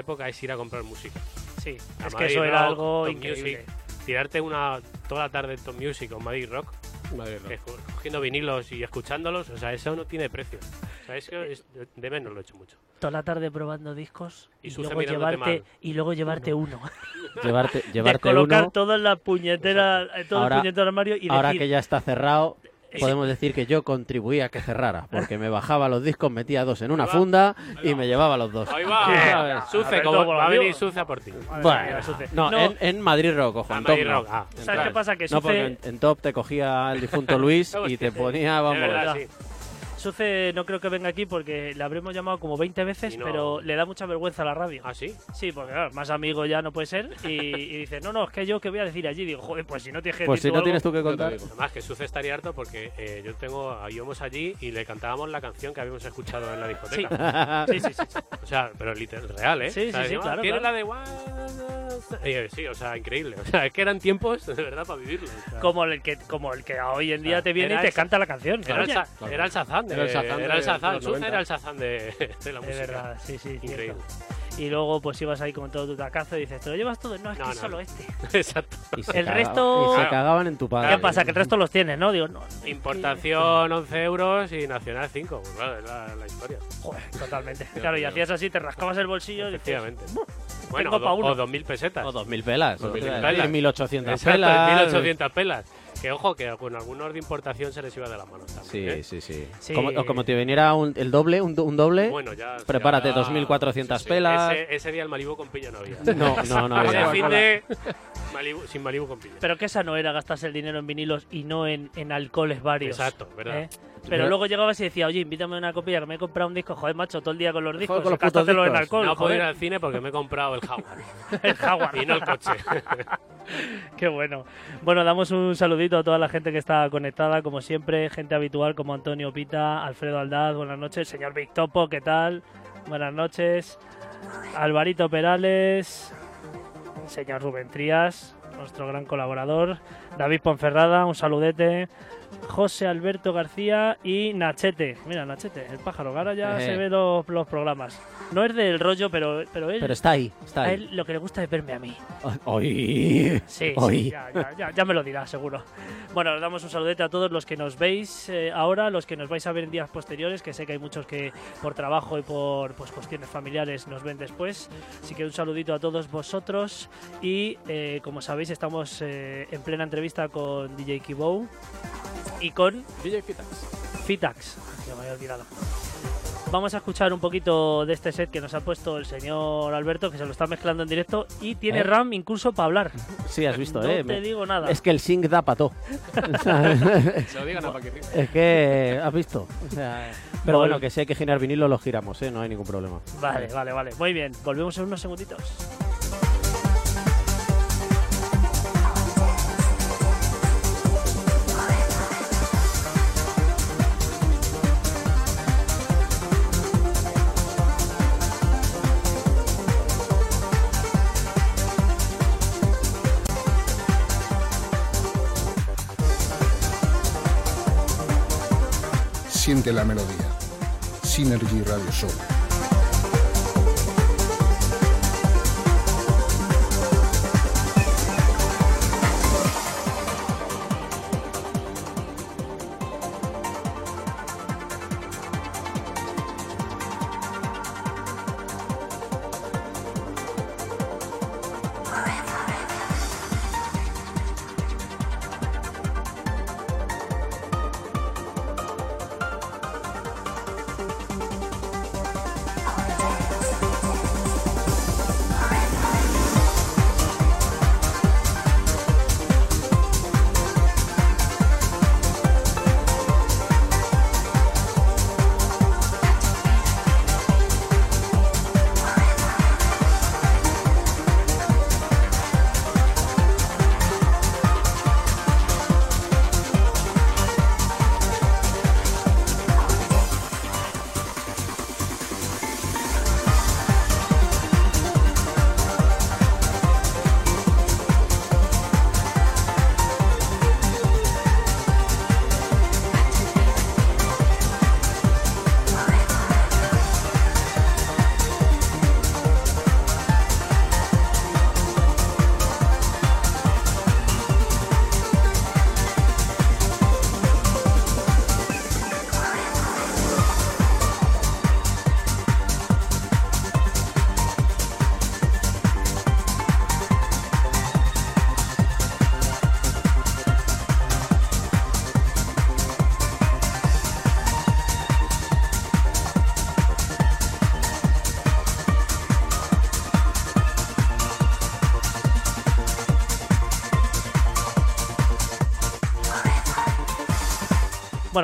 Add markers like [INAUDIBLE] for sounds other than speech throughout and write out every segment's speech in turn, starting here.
Época es ir a comprar música. Sí, A es que Madrid eso era Rock, algo Top increíble. Music, tirarte una toda la tarde en Top Music o Madrid Rock, Madrid Rock. que co- cogiendo vinilos y escuchándolos, o sea, eso no tiene precio. O sea, es que es- de menos lo he hecho mucho. Toda la tarde probando discos Y y, luego llevarte y luego llevarte uno. [LAUGHS] Llevarte, de llevarte colocar uno. todo en la puñetera, eh, todo Ahora- el puñetero armario y Ahora decir, que ya está cerrado, podemos decir que yo contribuía a que cerrara, porque me bajaba los discos, metía dos en una funda y me llevaba los dos. Ahí va. [LAUGHS] Suce, como va a venir Suce a por ti. Bueno, no, No. En, en Madrid Rock, ojo, Ah, en Madrid Top no. Rock, ah. ¿Sabes qué pasa? Que No, porque en Top te cogía el difunto [LAUGHS] Luis y te ponía, vamos. Suce no creo que venga aquí porque le habremos llamado como 20 veces, no- pero le da mucha vergüenza a la radio. ¿Ah, sí? Sí, porque claro, más amigo ya no puede ser. Y, y dice, no, no, es que yo qué voy a decir allí. Digo, joder, pues si no tienes que Pues si no algo- tienes tú que contar. digo. Además que Suce estaría harto porque eh, yo tengo, íbamos allí y le cantábamos la canción que habíamos escuchado en la discoteca. Sí, sí, sí. sí. O sea, pero literal, real, ¿eh? Sí, O sea, sí, sí, claro, ¿Tienes claro. la de eh, Sí, o sea, increíble. O sea, es que eran tiempos de verdad para vivirlo. o sea. Como el que, como el que hoy en día te viene y te esa- canta la canción. Era el, Oye, Sa- Claro. era el Shazam de, Era el Shazam era el de- Shazam. de 90. era el Shazam de, [LAUGHS] de la Es música. verdad, sí, sí. cierto. Increíble. Y luego pues ibas ahí con todo tu tacazo y dices, ¿te lo llevas todo? No, es No, que no, solo no. este. [LAUGHS] Exacto. Y se El cagaba- resto- Y se cagaban en tu padre. ¿Qué pasa? Que el resto los tienes, ¿no? Digo, no. Importación 11 euros y nacional 5. Pues claro, es la, la historia. Joder, totalmente. Claro, y hacías así, te rascabas el bolsillo y decías, Efectivamente. "Buh, Bueno, o, do- uno". o 2.000 pesetas. O 2.000 pelas. Dos mil o pelas. 1.800 Exacto, pelas. 1.800 pelas. Que ojo, que con algunos de importación se les iba de las manos también. Sí, ¿eh? sí, sí. Sí. Como, o como te viniera un- el doble, un, do- un doble. Bueno, ya. Prepárate, ya- 2.400 pelas. Ese, ese día el Malibu con piña no había. [LAUGHS] No, no, no Ese había. fin de Malibu- sin Malibu con piña. Pero que esa no era gastarse el dinero en vinilos y no en, en alcoholes varios. Exacto, ¿verdad? ¿eh? Pero luego llegabas y decía, oye, invítame una copilla que me he comprado un disco. Joder, macho, todo el día con los discos. con los gástatelo en discos. alcohol. no puedo ir al cine porque me he comprado el Jaguar. [LAUGHS] el Jaguar. y no el coche. [LAUGHS] Qué bueno. Bueno, damos un saludito a toda la gente que está conectada, como siempre, gente habitual como Antonio Pita, Alfredo Aldaz, buenas noches, señor Big Topo, ¿qué tal? Buenas noches. Alvarito Perales, señor Rubén Trías, nuestro gran colaborador, David Ponferrada, un saludete. José Alberto García y Nachete. Mira, Nachete, el pájaro. Ahora ya Ejé. se ve los, los programas. No es del rollo, pero, pero él, Pero está ahí, está a ahí. él lo que le gusta es verme a mí. ¡Ay! Sí, Oy. sí, ya, ya, ya, ya me lo dirá, seguro. Bueno, os damos un saludete a todos los que nos veis eh, ahora, los que nos vais a ver en días posteriores, que sé que hay muchos que por trabajo y por pues, cuestiones familiares nos ven después. Así que un saludito a todos vosotros y eh, como sabéis estamos eh, en plena entrevista con DJ Kibou y con DJ Fitax. Fitax, que me había olvidado. Vamos a escuchar un poquito de este set que nos ha puesto el señor Alberto, que se lo está mezclando en directo y tiene ¿Eh? RAM incluso para hablar. Sí, has visto, no ¿eh? te Me- digo nada. Es que el sync da pato. Se lo [LAUGHS] digan a es que, ¿has visto? O sea, pero Vol- bueno, que si hay que girar vinilo, lo giramos, ¿eh? No hay ningún problema. Vale, vale, vale. Muy bien, volvemos en unos segunditos. Siente la melodía. Synergy Radio Show.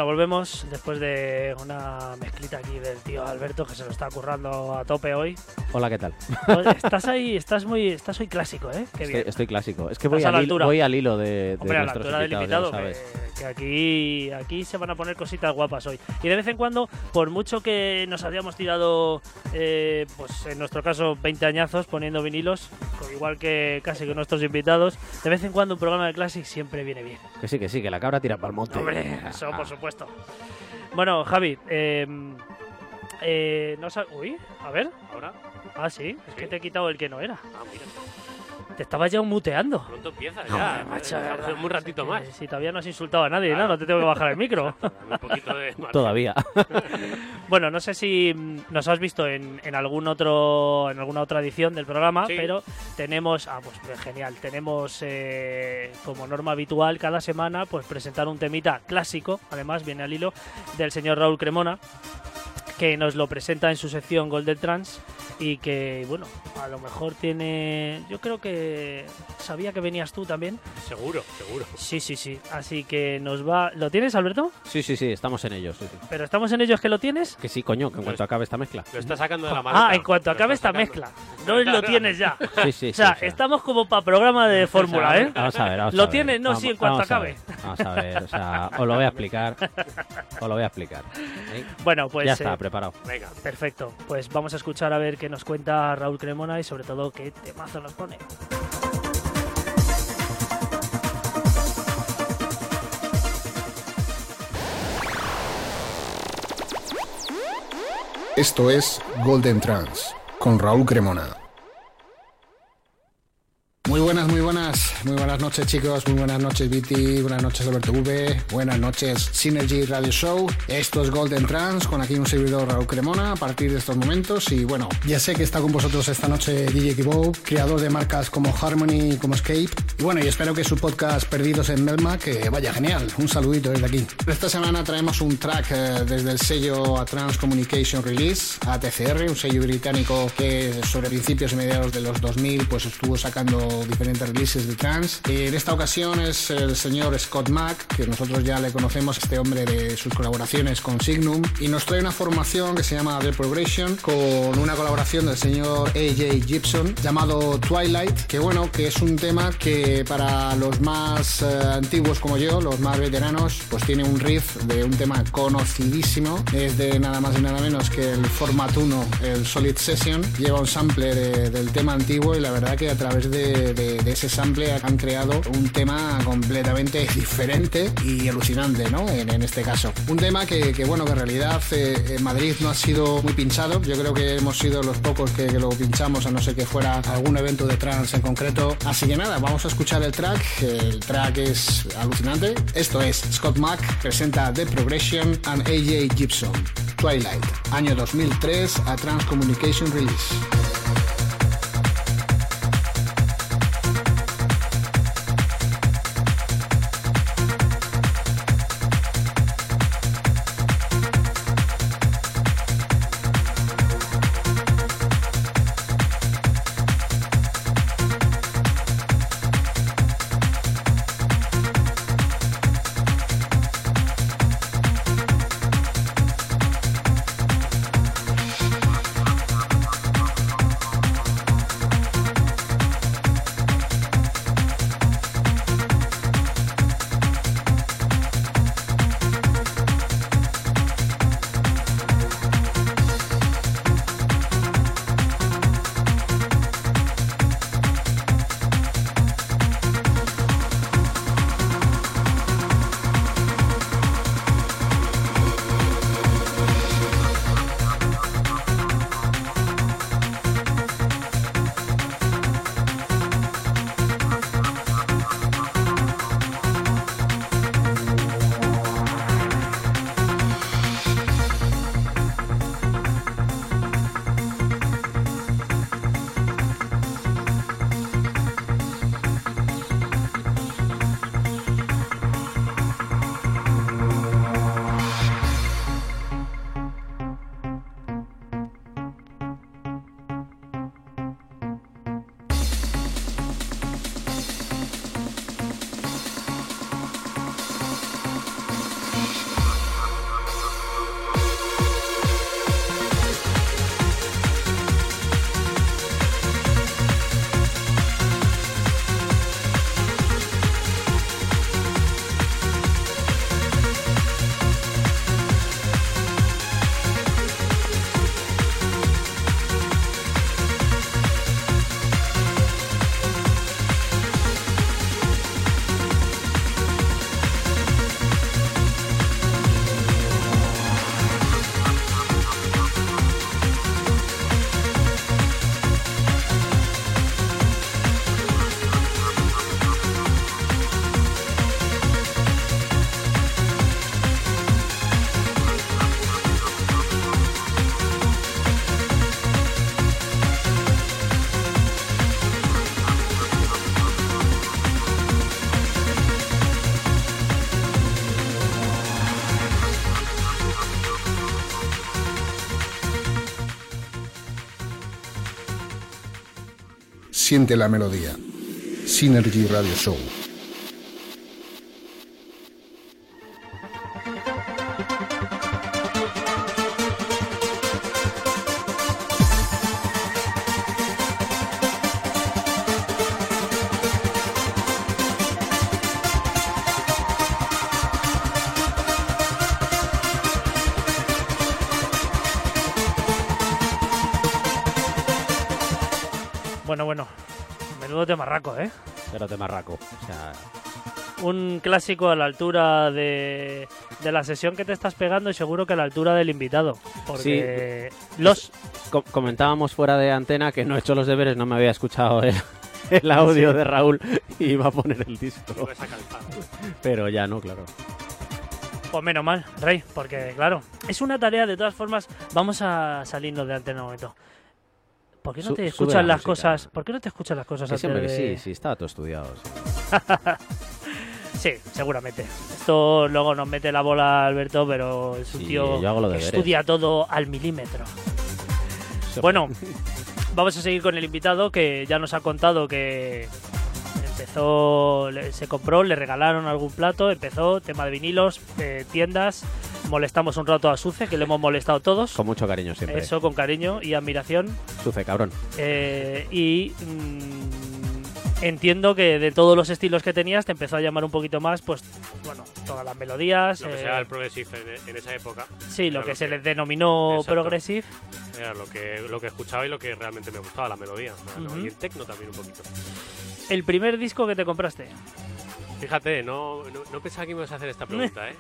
Bueno, volvemos después de una mezclita aquí del tío Alberto que se lo está currando a tope hoy. Hola, ¿qué tal? Oye, estás ahí, estás muy, estás hoy clásico, ¿eh? Qué Estoy, bien. estoy clásico. Es que voy Estás a la al, hilo, altura. voy al hilo de, de Hombre, a la altura del invitado, que. Que aquí, aquí se van a poner cositas guapas hoy. Y de vez en cuando, por mucho que nos habíamos tirado, eh, pues en nuestro caso, 20 añazos poniendo vinilos, igual que casi que nuestros invitados, de vez en cuando un programa de Classic siempre viene bien. Que sí, que sí, que la cabra tira para el monte. Hombre, eso por supuesto. Bueno, Javi, eh, eh, no Uy, a ver. Ahora. Ah, sí, es que te he quitado el que no era. Ah, mira. Te estaba ya muteando. Pronto empieza No, ya. macho, eh, de verdad. un ratito más. Si todavía no has insultado a nadie, ¿no? No te tengo que bajar el micro. Dame [LAUGHS] un poquito de margen. Todavía. [LAUGHS] Bueno, no sé si mm, nos has visto en, en algún otro en alguna otra edición del programa, Sí. pero tenemos, ah, pues eh, genial, tenemos eh, como norma habitual cada semana, pues presentar un temita clásico, además viene al hilo del señor Raúl Cremona, que nos lo presenta en su sección Golden Trans y que, bueno, a lo mejor tiene, yo creo que sabía que venías tú también. Seguro, seguro. Sí, sí, sí. Así que nos va, ¿lo tienes, Alberto? Sí, sí, sí, estamos en ello. sí, sí. Pero estamos en ellos que lo tienes. Que sí, coño, que en cuanto acabe esta mezcla. Lo está sacando de la maleta. Ah, en cuanto acabe esta sacando. mezcla. No lo tienes ya. Sí, sí, O sea, sí, estamos como para programa de fórmula, ¿eh? Vamos a ver, vamos ¿Lo a ver. tienes? No, Vamos- sí, en cuanto vamos a acabe. ver, Vamos a ver, o sea, os lo voy a explicar. [LAUGHS] Os lo voy a explicar. ¿eh? Bueno, pues ya está, eh, preparado. Venga. perfecto. Pues vamos a escuchar a ver qué nos cuenta Raúl Cremona y sobre todo qué temazo nos pone. Esto es Golden Trans con Raúl Cremona. Muy buenas, muy buenas, muy buenas noches chicos, muy buenas noches Viti, buenas noches Alberto V, buenas noches Synergy Radio Show. Esto es Golden Trans con aquí un servidor Raúl Cremona a partir de estos momentos y bueno, ya sé que está con vosotros esta noche DJ Kibo, creador de marcas como Harmony y como Escape. Y bueno, y espero que su podcast Perdidos en Melma que vaya genial. Un saludito desde aquí. Esta semana traemos un track eh, desde el sello Trans Communication Release, ATCR, un sello británico que sobre principios y mediados de los 2000 pues estuvo sacando diferentes releases de trance. Y en esta ocasión es el señor Scott Mack, que nosotros ya le conocemos, este hombre de sus colaboraciones con Signum, y nos trae una formación que se llama The Progression con una colaboración del señor AJ Gibson llamado Twilight, que bueno, que es un tema que para los más eh, antiguos como yo, los más veteranos, pues tiene un riff de un tema conocidísimo, es de nada más y nada menos que el Format 1, el Solid Session, lleva un sample de- del tema antiguo y la verdad que a través de, de- ese sample han creado un tema completamente diferente y alucinante, ¿no? En, este caso. Un tema que, bueno, que en realidad eh, en Madrid no ha sido muy pinchado, yo creo que hemos sido los pocos que, lo pinchamos, a no ser que fuera algún evento de trance en concreto. Así que nada, vamos a escuchar el track, el track es alucinante. Esto es Scott Mack, presenta The Progression and AJ Gibson. Twilight, año 2003 a Trans Communication Release. Siente la melodía. Synergy Radio Show. De marraco, ¿eh? Pero de marraco. O sea, Un clásico a la altura de, de la sesión que te estás pegando y seguro que a la altura del invitado. Porque los... co- comentábamos fuera de antena que no he hecho los deberes, no me había escuchado el, el audio de Raúl y iba a poner el disco. Pero ya no, claro. Pues menos mal, Rey, porque claro, es una tarea de todas formas. Vamos a salirnos de antena un momento. ¿Por qué no Su- te sube escuchas la las cosas? ¿Por qué no te escuchas las cosas Que antes siempre que de- sí, sí, estaba todo estudiado. sí. [LAUGHS] Sí, seguramente. Esto luego nos mete la bola Alberto, pero es un Sí, tío que estudia todo al milímetro. Bueno, [LAUGHS] vamos a seguir con el invitado que ya nos ha contado que empezó, le- se compró, le regalaron algún plato, empezó, tema de vinilos, eh, tiendas, molestamos un rato a Suce, que le hemos molestado todos. Con mucho cariño siempre. Eso con cariño y admiración. Suce, cabrón. Eh, y mm, entiendo que de todos los estilos que tenías te empezó a llamar un poquito más, pues, bueno, todas las melodías. Lo que eh, sea el progressive en, en esa época sí, lo que lo se que- les denominó Exacto. progressive. era lo que, lo que escuchaba y lo que realmente me gustaba, la melodía. ¿no? Ujú. Y el techno también un poquito. El primer disco que te compraste. Fíjate, no, no, no pensaba que ibas a hacer esta [LAUGHS] pregunta, ¿eh?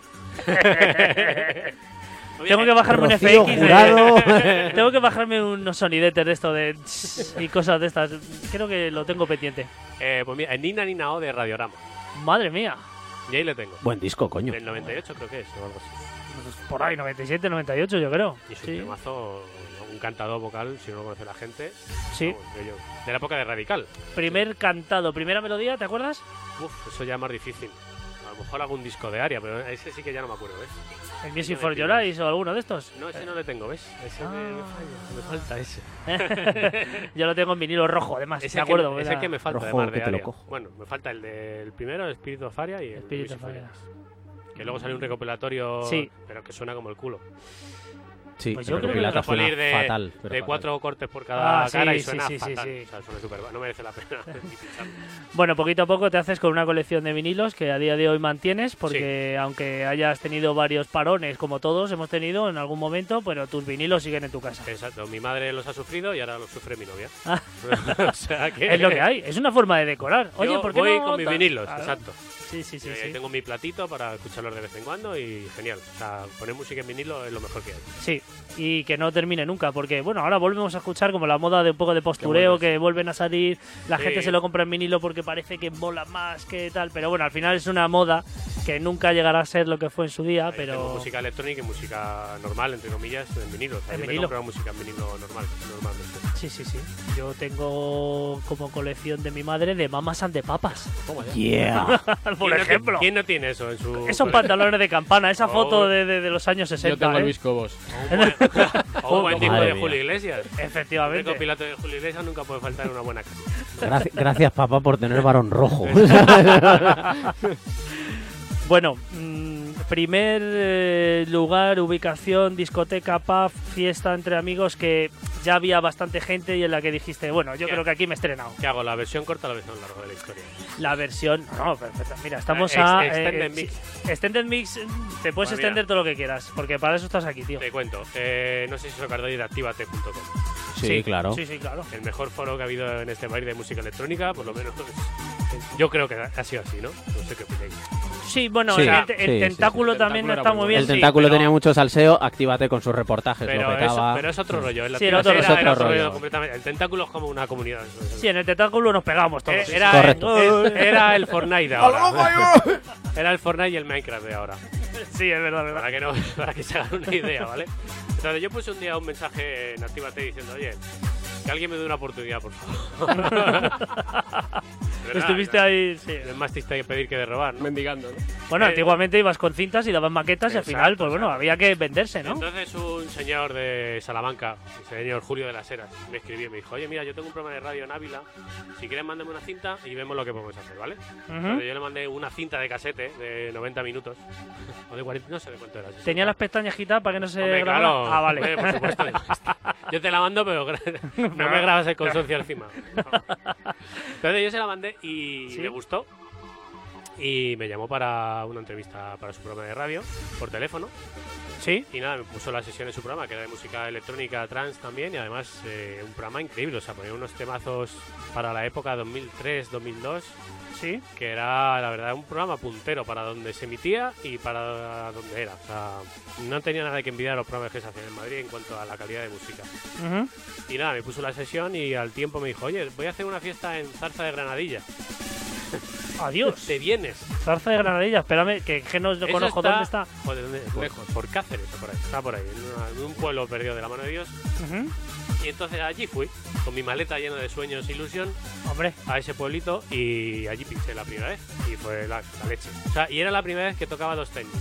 [LAUGHS] Tengo que bajarme un FX. de- Jurado. [LAUGHS] tengo que bajarme unos sonidetes de esto de y cosas de estas. Creo que lo tengo pendiente. eh, pues mira, en Nina Nina O de Radiorama. Madre mía. Y ahí le tengo. Buen disco, coño. Del 98 creo que es, o algo así. Pues por ahí, 97, 98, yo creo. Y es un Sí, temazo, un cantador vocal, si no lo conoce la gente. sí. vamos, de, yo- de la época de Radical. Primer cantado, primera melodía, ¿te acuerdas? Uf, eso ya es más difícil. A lo mejor algún disco de área, pero ese sí que ya no me acuerdo, ¿ves? El Music No for Your. Eyes o alguno de estos. No, ese no le tengo, ¿ves? Ese me, me Ah. falla, me falta ese. [LAUGHS] yo lo tengo en vinilo rojo, además. Ese me que- acuerdo. ese era- que me falta, Rojo, además que de te lo área. cojo. Bueno, me falta el del primero, el Espíritu of Aria y el Spirit Music of Aria. Que luego sale un recopilatorio, Sí. pero que suena como el culo. Sí, Pues yo creo que puedo suena de- fatal. de fatal. cuatro cortes por cada Ah, sí, cara y suena sí, sí, fatal. sí. O sea, suena súper... No merece la pena. [LAUGHS] Bueno, poquito a poco te haces con una colección de vinilos que a día de hoy mantienes, porque aunque hayas tenido varios parones, como todos hemos tenido en algún momento, pero tus vinilos siguen en tu casa. Exacto, mi madre los ha sufrido y ahora los sufre mi novia. Ah. [LAUGHS] o sea que... Es lo que hay, es una forma de decorar. Oye, Yo ¿por qué voy no con mis vinilos, Claro. exacto. Sí, sí, ahí sí. tengo mi platito para escucharlos de vez en cuando y genial. O sea, poner música en vinilo es lo mejor que hay. Sí, y que no termine nunca, porque bueno, ahora volvemos a escuchar como la moda de un poco de postureo, que vuelven a salir, la Sí. gente se lo compra en vinilo porque parece que mola más que tal, pero bueno, al final es una moda que nunca llegará a ser lo que fue en su día, Ahí pero música electrónica y música normal, entre comillas, en vinilo. O sea, En yo me vinilo. comprado música en vinilo normal, normalmente. sí, sí, sí. Yo tengo como colección de mi madre de mamas and de papas, Yeah. [LAUGHS] [LAUGHS] por ¿Quién no ti- ejemplo. ¿Quién no tiene eso en su...? Esos pantalones de campana, esa Oh. [LAUGHS] foto de, de- de los años 60. Yo tengo ¿eh? el Biscobos. O un buen, o un buen disco de. Julio Iglesias. Efectivamente. recopilato de Julio Iglesias nunca puede faltar en una buena casa. Gracias, gracias, papá, por tener varón rojo. [LAUGHS] [LAUGHS] Bueno, mm, primer eh, lugar, ubicación, discoteca, pub, fiesta entre amigos que ya había bastante gente y en la que dijiste, bueno, yo ¿Qué? creo que aquí me he estrenado. ¿Qué hago? ¿La versión corta o la versión larga de la historia? La versión, no, perfecto. Mira, estamos Ex- a extended eh, mix. sí, extended mix. mm, Te puedes extender todo lo que quieras, porque para eso estás aquí, tío. Te cuento. Eh, no sé si os acordáis de activate.com. Sí, claro. Sí, sí, claro. El mejor foro que ha habido en este país de música electrónica, por lo menos. [LAUGHS] Yo creo que ha sido así, ¿no? No sé qué opináis. Sí, bueno, Sí, el, sí, el sí, tentáculo sí. también El tentáculo está muy muy bien. El sí, tentáculo pero- tenía mucho salseo, actívate con sus reportajes, lo Pero, petaba. eso- pero es otro rollo. El, otro rollo. era Otro rollo. completamente. El tentáculo es como una comunidad. Sí, en el tentáculo nos pegamos todos. Eh, Era, Correcto. el- era el Fortnite de [LAUGHS] ahora. Era el Fortnite y el Minecraft de ahora. Sí, es verdad, es verdad. Para que, no, [LAUGHS] para que se hagan una idea, ¿vale? Entonces yo puse un día un mensaje en Actívate diciendo, oye, que alguien me dé una oportunidad, por favor. [LAUGHS] Estuviste ¿no? ahí, sí. Más triste que pedir que de robar, ¿no? Mendigando, ¿no? Bueno, Eh, antiguamente ibas con cintas y dabas maquetas y al final, Exacto, pues bueno, exacto. había que venderse, ¿no? Entonces un señor de Salamanca, el señor Julio de las Heras, me escribió y me dijo, oye, mira, yo tengo un programa de radio en Ávila, si quieres mándame una cinta y vemos lo que podemos hacer, ¿vale? Ujú. Entonces yo le mandé una cinta de casete de 90 minutos, o de 40, no sé de cuánto era. si Tenía las pestañas quitadas para que no se Hombre, grabara? claro. Ah, vale. Hombre, por supuesto. [LAUGHS] Yo te la mando, pero [LAUGHS] no me grabas el consorcio encima. [LAUGHS] Entonces yo se la mandé y ¿Sí? le gustó. Y me llamó para una entrevista para su programa de radio por teléfono. Sí. Y nada, me puso la sesión en su programa, que era de música electrónica trans también. Y además, eh, un programa increíble. O sea, ponía unos temazos para la época 2003, 2002. Sí. Que era, la verdad, un programa puntero para donde se emitía y para donde era. O sea, no tenía nada que envidiar a los programas que se hacían en Madrid en cuanto a la calidad de música. Ujú. Y nada, me puso la sesión y al tiempo me dijo, oye, voy a hacer una fiesta en Zarza de Granadilla. [LAUGHS] Adiós. ¿Te vienes? Zarza de Granadilla, espérame, que, que no conozco dónde está. Joder, ¿dónde? Por, por Cáceres por ahí. Está por ahí, en, una- en un pueblo perdido de la mano de Dios. Ujú. Y entonces allí fui, con mi maleta llena de sueños e ilusión, Hombre, a ese pueblito y allí pinché la primera vez. Y fue la, la leche. O sea, y era la primera vez que tocaba dos técnicos.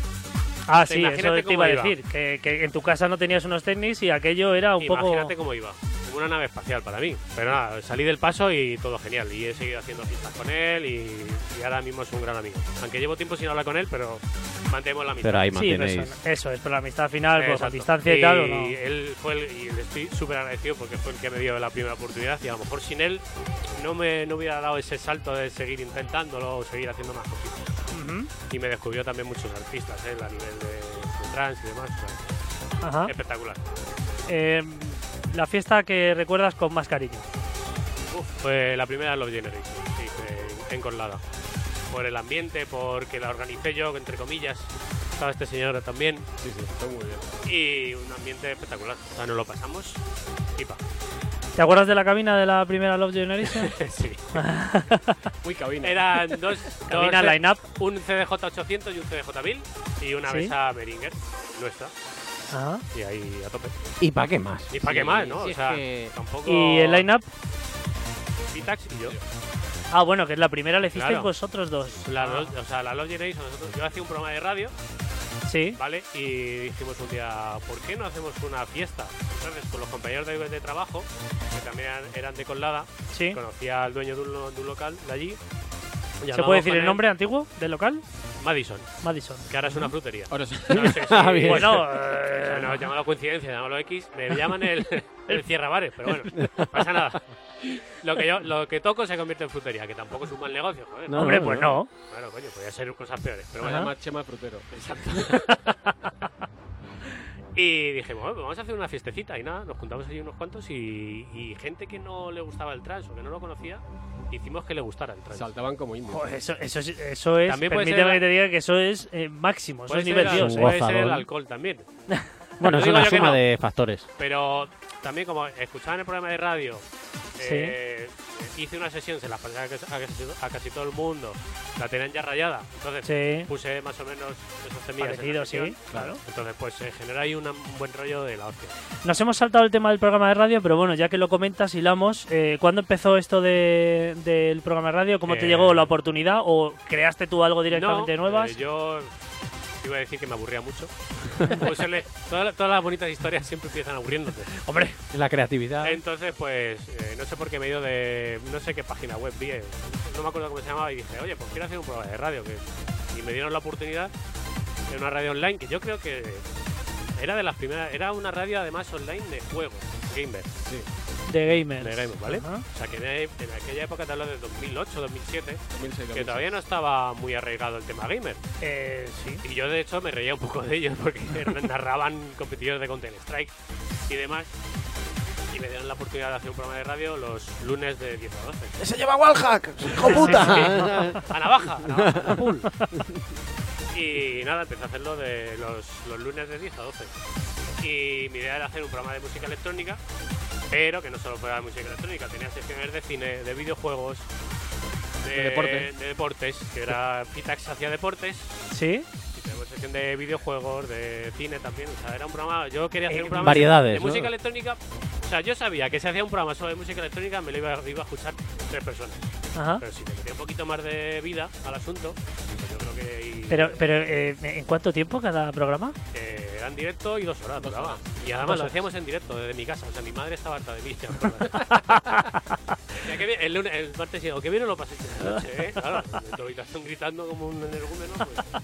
ah, Te sí, imagínate eso te iba a decir, que, que en tu casa no tenías unos tenis y aquello era un poco... Imagínate cómo iba. Una nave espacial para mí. Pero nada, salí del paso y todo genial. Y he seguido haciendo fiestas con él y, y ahora mismo es un gran amigo. Aunque llevo tiempo sin hablar con él, pero mantenemos la amistad. Pero ahí Sí, pero eso, eso es, pero la amistad final, pues a distancia y, tal, ¿o no? él fue el, y le estoy súper agradecido porque fue el que me dio la primera oportunidad y a lo mejor sin él no me no hubiera dado ese salto de seguir intentándolo o seguir haciendo más cositas. Ujú. Y me descubrió también muchos artistas ¿eh? a nivel de, de trans y demás. o sea, Ajá. espectacular. Eh, la fiesta que recuerdas con más cariño. Uf, fue la primera Love Generation hice en, en Colada. Por el ambiente, porque la organicé yo, entre comillas. Estaba este señor también. Sí, sí, está muy bien. Y un ambiente espectacular. O sea, nos lo pasamos. Pipa. ¿Te acuerdas de la cabina de la primera Love Generation? [LAUGHS] sí. [LAUGHS] Muy cabina. Eran [LAUGHS] dos, cabina dos- line-up. un CDJ 800 y un CDJ 1000 y una Sí. mesa Beringer nuestra. Ajá. Y ahí a tope. ¿Y para qué más? ¿Y para qué más, no? si o es sea, que- tampoco. ¿Y el line-up? Vitax y yo. Ah, bueno, que es la primera la hicisteis Claro. vosotros dos. La, Ah, o sea, la Love Generation, nosotros, yo hacía un programa de radio, Sí. ¿vale? Y dijimos un día, ¿por qué no hacemos una fiesta? Entonces, con los compañeros de, de trabajo, que también eran, eran de Colada, Sí. conocía al dueño de un, lo- de un local de allí. ¿Se puede decir el nombre antiguo del local? Madison, Madison. que ahora es una frutería. Ahora sí. No sé si- Ah, bien. Bueno, [LAUGHS] eh, no, llámalo coincidencia, llámalo X, me llaman el, [LAUGHS] el cierra bares, pero bueno, no pasa nada. Lo que yo, lo que toco se convierte en frutería, que tampoco es un mal negocio, joder. No, hombre, no, pues no. no. Claro, coño, podía ser cosas peores, pero bueno. Chema Frutero. [LAUGHS] Y dijimos, bueno, pues vamos a hacer una fiestecita y nada, nos juntamos allí unos cuantos y, y gente que no le gustaba el trans o que no lo conocía, hicimos que le gustara el trans. Saltaban como indios. Joder, eso, eso, es- eso es. También puede Permíteme ser- que te diga que eso es eh, máximo. Eso Puede es ser, nivel el- Dios. Eh. puede ser el alcohol también. Bueno, No es digo una yo que suma no. de factores. Pero también como escuchaban el programa de radio, eh, hice una sesión, se la pasé a casi, a casi- todo el mundo, la tenían ya rayada, entonces Sí. puse más o menos esos temillas en la Parecido, sí. Claro. Entonces pues se genera ahí un buen rollo de la hostia. Nos hemos saltado el tema del programa de radio, pero bueno, ya que lo comentas, hilamos. Eh, ¿Cuándo empezó esto de- del programa de radio? ¿Cómo te Eh, llegó la oportunidad? ¿O creaste tú algo directamente No, nuevas? eh, yo iba a decir que me aburría mucho. Pues le- todas, todas las bonitas historias siempre empiezan aburriéndote. Hombre, La creatividad. Entonces, pues, eh, no sé por qué medio de. No sé qué página web vi, eh, no me acuerdo cómo se llamaba, y dije, oye, pues quiero hacer un programa de radio. Que, y me dieron la oportunidad de una radio online que yo creo que era de las primeras. Era una radio además online de juegos, gamer. de gamers. De gamers, ¿vale? Ajá. O sea, que en, en aquella época te hablo de 2008, 2007, 2006, que 2006. todavía no estaba muy arraigado el tema gamer. Eh, sí. Y yo, de hecho, me reía un poco de ellos porque [LAUGHS] narraban competidores de Counter Strike y demás. Y me dieron la oportunidad de hacer un programa de radio los lunes de 10 a 12. ¡Se lleva Wallhack! ¡Hijo puta! [LAUGHS] ¡A navaja! a navaja, a. [LAUGHS] y nada, empecé a hacerlo de los, los lunes de 10 a 12. Y mi idea era hacer un programa de música electrónica, pero que no solo fuera de música electrónica, tenía secciones de cine, de videojuegos, de, De deporte. de deportes, que era Pitax hacía deportes, ¿Sí? Tenemos de videojuegos, de cine también. O sea, era un programa. Yo quería hacer Eh, un programa variedades, de ¿no? música electrónica. O sea, yo sabía que si hacía un programa solo de música electrónica me lo iba, iba a escuchar tres personas. Ajá. Pero si le metía un poquito más de vida al asunto, pues yo creo que y Pero, pero eh, ¿en cuánto tiempo cada programa? eh, era en directo y dos horas duraba. Y además lo hacíamos en directo desde mi casa. O sea, mi madre estaba harta de mí. [LAUGHS] el, lunes, el martes y que viene lo pasé esta noche, ¿eh? Claro, en tu habitación gritando como un energúmeno. Pues.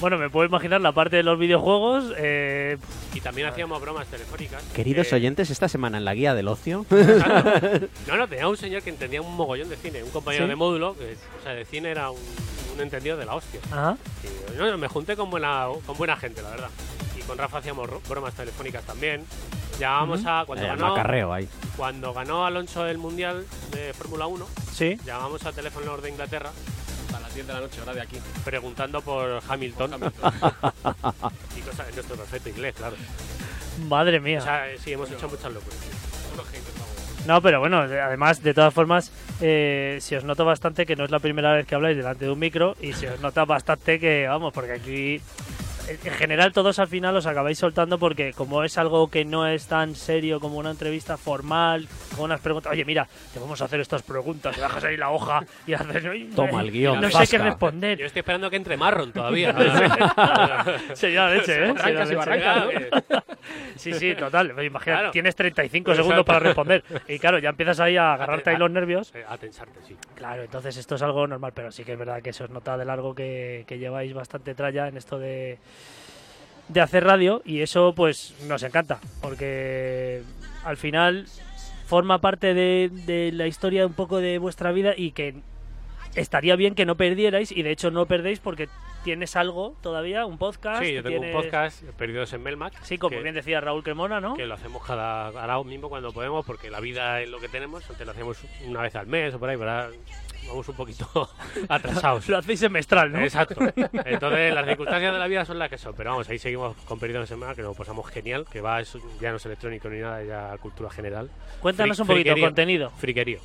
Bueno, me puedo imaginar la parte de los videojuegos. Eh, Y también hacíamos bromas telefónicas. Queridos Eh, oyentes, esta semana en la guía del ocio. [LAUGHS] Exacto. [LAUGHS] No, no, tenía un señor que entendía un mogollón de cine, un compañero ¿Sí? de módulo, que o sea, de cine era un, un entendido de la hostia. ajá. Y, no, me junté con buena, con buena gente, la verdad. Y con Rafa hacíamos ro- bromas telefónicas también. Llamábamos a. Cuando El ganó, macarreo ahí. cuando ganó Alonso el Mundial de Fórmula 1, Sí. llamamos a teléfonos de Inglaterra A las 10 de la noche, hora de aquí. preguntando por Hamilton. Hamilton. [LAUGHS] y cosas en nuestro perfecto inglés, claro. Madre mía. O sea, eh, sí, hemos hecho muchas locuras. No, pero bueno, de- además, de todas formas, eh, si os noto bastante que no es la primera vez que habláis delante de un micro y se os nota bastante que, vamos, porque aquí, en en general, todos al final os acabáis soltando porque como es algo que no es tan serio como una entrevista formal, con unas preguntas, oye, mira, te vamos a hacer estas preguntas, y bajas ahí la hoja y haces, "Ay, Toma el guion, No sé qué zasca". Yo responder. estoy esperando que entre Marron todavía. [LAUGHS] Sería [LAUGHS] leche, ¿eh? Sí, sí, total. Imagínate, Claro. tienes 35 segundos para responder. Y claro, ya empiezas ahí a agarrarte ahí los nervios. A tensarte, sí. Claro, entonces esto es algo normal, pero sí que es verdad que se os nota de largo que, que lleváis bastante tralla en esto de, de hacer radio y eso pues nos encanta, porque al final forma parte de, de la historia un poco de vuestra vida y que estaría bien que no perdierais y de hecho no perdéis porque tienes algo todavía, un podcast. Sí, yo tengo tienes- un podcast, Perdidos en Melmac. Sí, como que, bien decía Raúl Cremona, ¿no? que lo hacemos cada ahora mismo cuando podemos, porque la vida es lo que tenemos. Antes lo hacíamos una vez al mes o por ahí, pero ahora vamos un poquito [LAUGHS] atrasados. Lo hacéis semestral, ¿no? Exacto. [LAUGHS] Entonces, las circunstancias de la vida son las que son. Pero vamos, ahí seguimos con Perdidos en Melmac, que nos pasamos genial, que va, es- ya no es electrónico ni nada, ya cultura general. Cuéntanos Fri- un poquito, friquerío. contenido. Friquerío.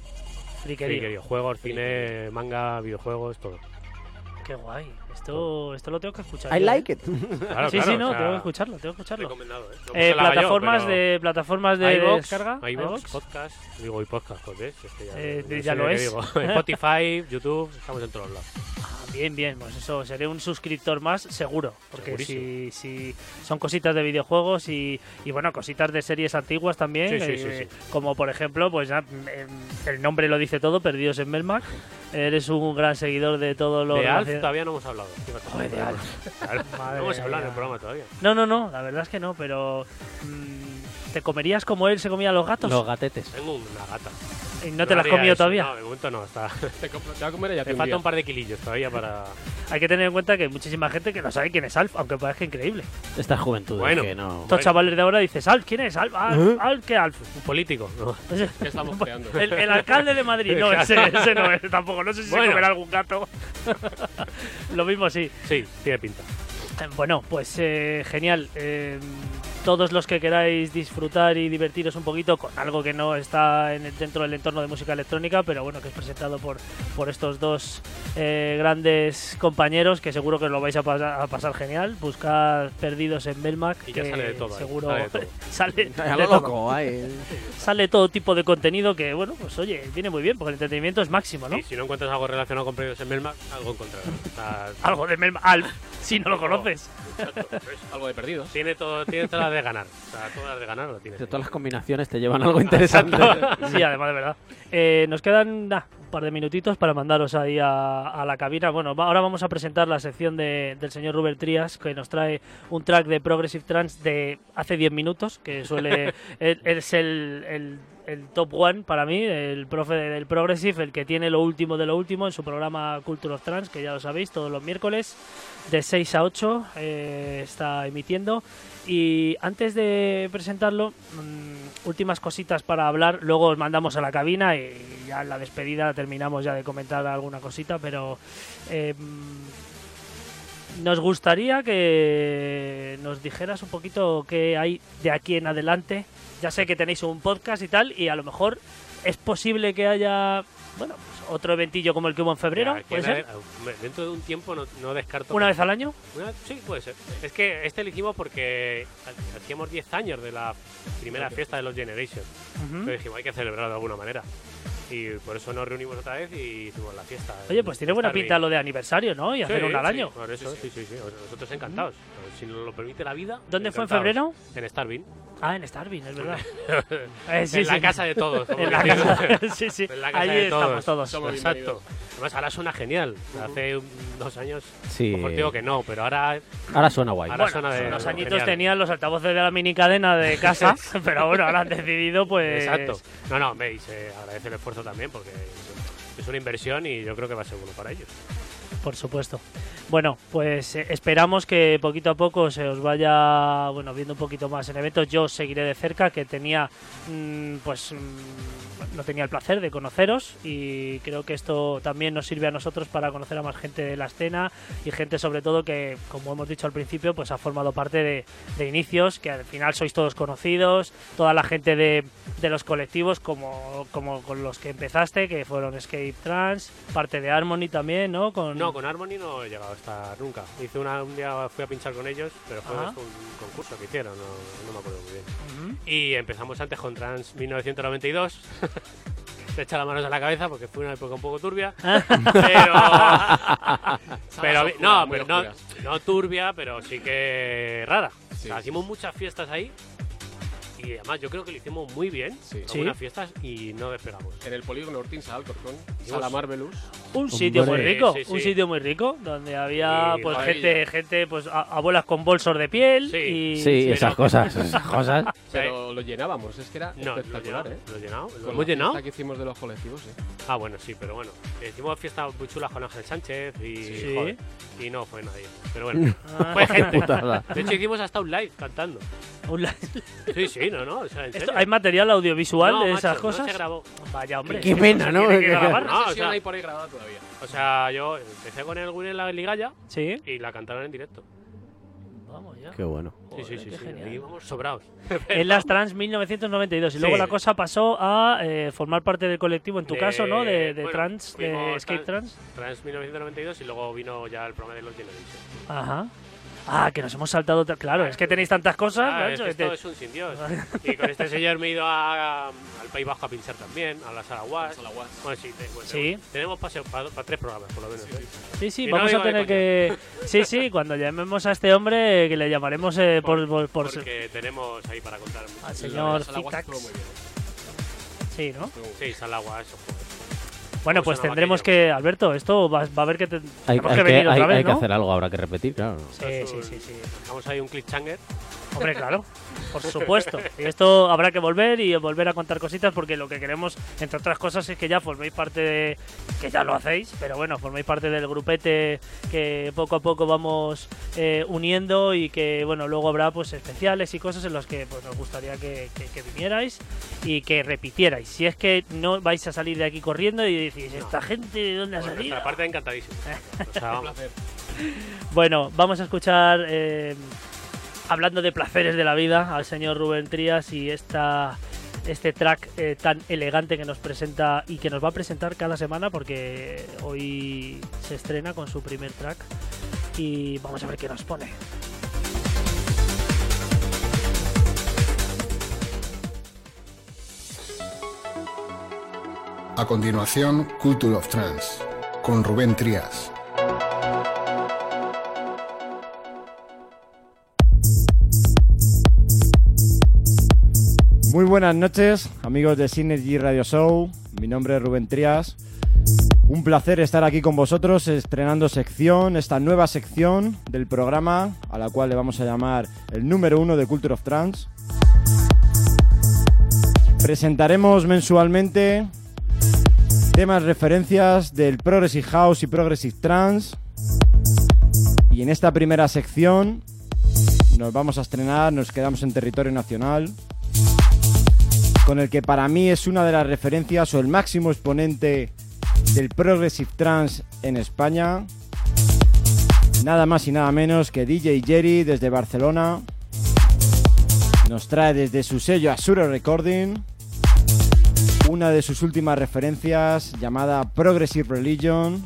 Friquerío. Friquerío. Juegos, cine, manga, videojuegos, todo. Qué guay. Esto, esto lo tengo que escuchar. I yo, like ¿eh? it. Claro, sí, claro, sí, no, o sea, tengo que escucharlo, tengo que escucharlo. Recomendado, ¿eh? No Eh, yo, plataformas pero- de plataformas de iVoox, descarga. iVoox. podcast, digo y podcast, pues ves, es que ya, Eh, sé ya lo es. digo. [LAUGHS] Spotify, YouTube, estamos en todos lados. Bien, bien, pues eso, seré un suscriptor más seguro, porque si, si son cositas de videojuegos y, y bueno, cositas de series antiguas también, Sí, sí, eh, sí, como por ejemplo, pues ya, em, el nombre lo dice todo, Perdidos en Melmac, eres un gran seguidor de todo lo de Alf relacion- todavía no hemos hablado. Joder, de Alf. [LAUGHS] Madre no hemos hablado en el programa todavía. No, no, no, la verdad es que no, pero mm, ¿te comerías como él se comía a los gatos? Los gatetes. Tengo una gata. ¿Y no te la has comido eso, todavía? No, de momento no. Está... [LAUGHS] Te, compro- te a comer ella Me falta un par de kilillos todavía para. Hay que tener en cuenta que hay muchísima gente que no sabe quién es Alf, aunque parezca increíble. Esta juventud Bueno. que no. Estos Bueno. chavales de ahora dices, Alf, ¿quién es? Alf, Alf, Alf, ¿qué Alf? Un político, ¿no? [LAUGHS] ¿Qué estamos creando? El, el alcalde de Madrid, no, ese, ese no es tampoco. No sé si se Bueno. comerá algún gato. [LAUGHS] Lo mismo sí. Sí, tiene pinta. Eh, Bueno, pues eh, genial. Eh, todos los que queráis disfrutar y divertiros un poquito con algo que no está en el- dentro del entorno de música electrónica, pero bueno, que es presentado por, por estos dos eh, grandes compañeros que seguro que lo vais a, pasa- a pasar genial. Buscad Perdidos en Belmac. Y ya que sale de todo ahí, Seguro sale de todo. [LAUGHS] sale de todo. loco, ay. [LAUGHS] Sale todo tipo de contenido que, bueno, pues oye, viene muy bien porque el entretenimiento es máximo, ¿no? Y si no encuentras algo relacionado con Perdidos en Melmac, algo encontrarás. [LAUGHS] Algo de Melmac, Alf, si no lo conoces. exacto, ¿ves? Algo de perdidos. Tiene, todo, tiene todas las de ganar. O sea, todas las de ganar lo tienes. De ahí. todas las combinaciones te llevan algo interesante. Sí, además de verdad. Eh, nos quedan nah, un par de minutitos para mandaros ahí a, a la cabina. Bueno, va- ahora vamos a presentar la sección de- del señor Ruber Trías, que nos trae un track de Progressive Trance de hace 10 minutos, que suele [LAUGHS] es- es el, el- el top one para mí, el profe del Progressive, el que tiene lo último de lo último en su programa Culture of Trance, que ya lo sabéis, todos los miércoles de 6 a 8 eh, está emitiendo. Y antes de presentarlo, mm, últimas cositas para hablar. Luego os mandamos a la cabina y ya en la despedida terminamos ya de comentar alguna cosita, pero eh, mm, nos gustaría que nos dijeras un poquito qué hay de aquí en adelante. Ya sé que tenéis un podcast y tal, y a lo mejor es posible que haya, bueno, pues otro eventillo como el que hubo en febrero, Ya, ¿puede ser? Dentro de un tiempo no, no descarto. ¿Una vez al año? Una- sí, puede ser. Es que este elegimos porque hacíamos 10 años de la primera fiesta de los Generations. Ujú. Entonces dijimos, hay que celebrarlo de alguna manera. Y por eso nos reunimos otra vez y hicimos la fiesta. Oye, pues tiene buena pinta lo de aniversario, ¿no? Y hacer Sí, uno al sí, año. por eso, sí, sí, sí. Nosotros encantados. Si nos lo permite la vida. ¿Dónde fue en febrero? En Starving. Ah, en Starving, es verdad. [LAUGHS] Eh, sí, en la sí. casa de todos. [LAUGHS] En la decimos. casa, sí, sí. En la casa Allí de estamos todos. todos. Somos Exacto. Además, ahora suena genial. Hace un- dos años, Sí. mejor digo que no, pero ahora, Ahora suena guay. ahora Bueno, suena de. unos añitos genial. tenían los altavoces de la minicadena de casa, [LAUGHS] pero bueno, ahora han decidido pues... Exacto. No, no, veis, eh, agradece el esfuerzo también porque es una inversión y yo creo que va a ser bueno para ellos. Por supuesto. Bueno, pues eh, esperamos que poquito a poco se os vaya bueno viendo un poquito más en eventos. Yo seguiré de cerca, que tenía mm, pues mm, no tenía el placer de conoceros y creo que esto también nos sirve a nosotros para conocer a más gente de la escena y gente sobre todo que, como hemos dicho al principio, pues ha formado parte de, de inicios, que al final sois todos conocidos, toda la gente de, de los colectivos como, como con los que empezaste, que fueron Escape Trans, parte de Harmony también, ¿no? Con, No, con Harmony no he llegado a estar nunca. Hice una, un día fui a pinchar con ellos, pero fue Ajá. un concurso que hicieron, no, no me acuerdo muy bien. Y empezamos antes con Trans 1992. [LAUGHS] Se echa las manos a la cabeza porque fue una época un poco turbia. pero. [LAUGHS] pero oscuras, no, pero no, oscuras. no turbia, pero sí que rara. O Sí, sea, hicimos muchas fiestas ahí. Y además yo creo que lo hicimos muy bien. Sí. Sí. Algunas fiestas y no despegamos. En el polígono Ortín Alcorcón, Hicimos- Sala Marvelous. Un sitio muy rico, Sí, sí, un sí. sitio muy rico, donde había pues gente, gente, pues a- abuelas con bolsos de piel Sí. y Sí, Sí, esas cosas, [LAUGHS] esas cosas. Pero lo llenábamos, es que era No, lo espectacular, llenado, ¿eh? lo llenado. ¿Lo Con hemos la llenado? fiesta que hicimos de los colectivos, sí. Ah, bueno, sí, pero bueno. Hicimos fiestas muy chulas con Ángel Sánchez y, Sí. joder, y no fue nadie. Pero bueno, Ah, [LAUGHS] fue gente. Putada. De hecho, hicimos hasta un live cantando. un la- Sí, sí, no, no. O sea, en Esto- serio. ¿Hay material audiovisual No, de macho, esas no cosas? se grabó. Vaya, hombre. Qué pena, ¿no? tiene que grabar. No, o sea- ahí por ahí grabada todavía. O sea, yo empecé con el Will en la ligalla Sí, y la cantaron en directo. vamos ya. Qué bueno. Sí, sí, sí. sí. genial. Y íbamos sobrados. [LAUGHS] En las Trans 1992 y luego Sí. la cosa pasó a eh, formar parte del colectivo, en tu De- caso, ¿no? De, de bueno, Trans, de Escape trans- Trans. Trans 1992 y luego vino ya el programa de los Generation. Ajá. Ah, que nos hemos saltado. Claro, es que tenéis tantas cosas. Ah, es macho, que que esto es un sin Dios. Y con este señor me he ido a- al País Vasco a pinchar también, a la Sala Guas. Sala Guas. Bueno, sí, te- bueno, Sí. tenemos paseo para, tres programas, por lo menos. ¿eh? Sí, sí, Y no vamos a tener que. Sí, sí, cuando llamemos a este hombre, que le llamaremos eh, por, por, por- Porque tenemos ahí para contar. mucho. al Sí, señor muy bien. Sí, ¿no? Sí, Sala Guas. Bueno, pues a tendremos que. Alberto, esto va, va a haber que. te- Hay, hay que que, venir hay- otra vez, hay que ¿no? hacer algo, habrá que repetir, claro. Sí, sí, un- sí, sí. Dejamos ahí un cliffhanger. Hombre, claro, por supuesto. Y esto habrá que volver y volver a contar cositas porque lo que queremos, entre otras cosas, es que ya forméis parte de. que ya lo hacéis, pero bueno, forméis parte del grupete que poco a poco vamos eh, uniendo y que, bueno, luego habrá pues especiales y cosas en los que pues, nos gustaría que, que- que vinierais y que repitierais. Si es que no vais a salir de aquí corriendo y decís, ¿esta gente de dónde ha salido? nuestra parte, encantadísimo. [LAUGHS] O sea, Un vamos. placer. Bueno, vamos a escuchar, eh, hablando de placeres de la vida, al señor Rubén Trías y esta, este track eh, tan elegante que nos presenta y que nos va a presentar cada semana porque hoy se estrena con su primer track y vamos a ver qué nos pone. A continuación, Culture of Trance, con Rubén Trías. Muy buenas noches, amigos de Synergy Radio Show. Mi nombre es Rubén Trías. Un placer estar aquí con vosotros estrenando sección, esta nueva sección del programa, a la cual le vamos a llamar el número uno de Culture of Trance. Presentaremos mensualmente temas referencias del Progressive House y Progressive Trance. Y en esta primera sección nos vamos a estrenar, nos quedamos en territorio nacional con el que para mí es una de las referencias o el máximo exponente del Progressive Trance en España. Nada más y nada menos que DJ Jerry desde Barcelona. Nos trae desde su sello Asura Recording una de sus últimas referencias llamada Progressive Religion.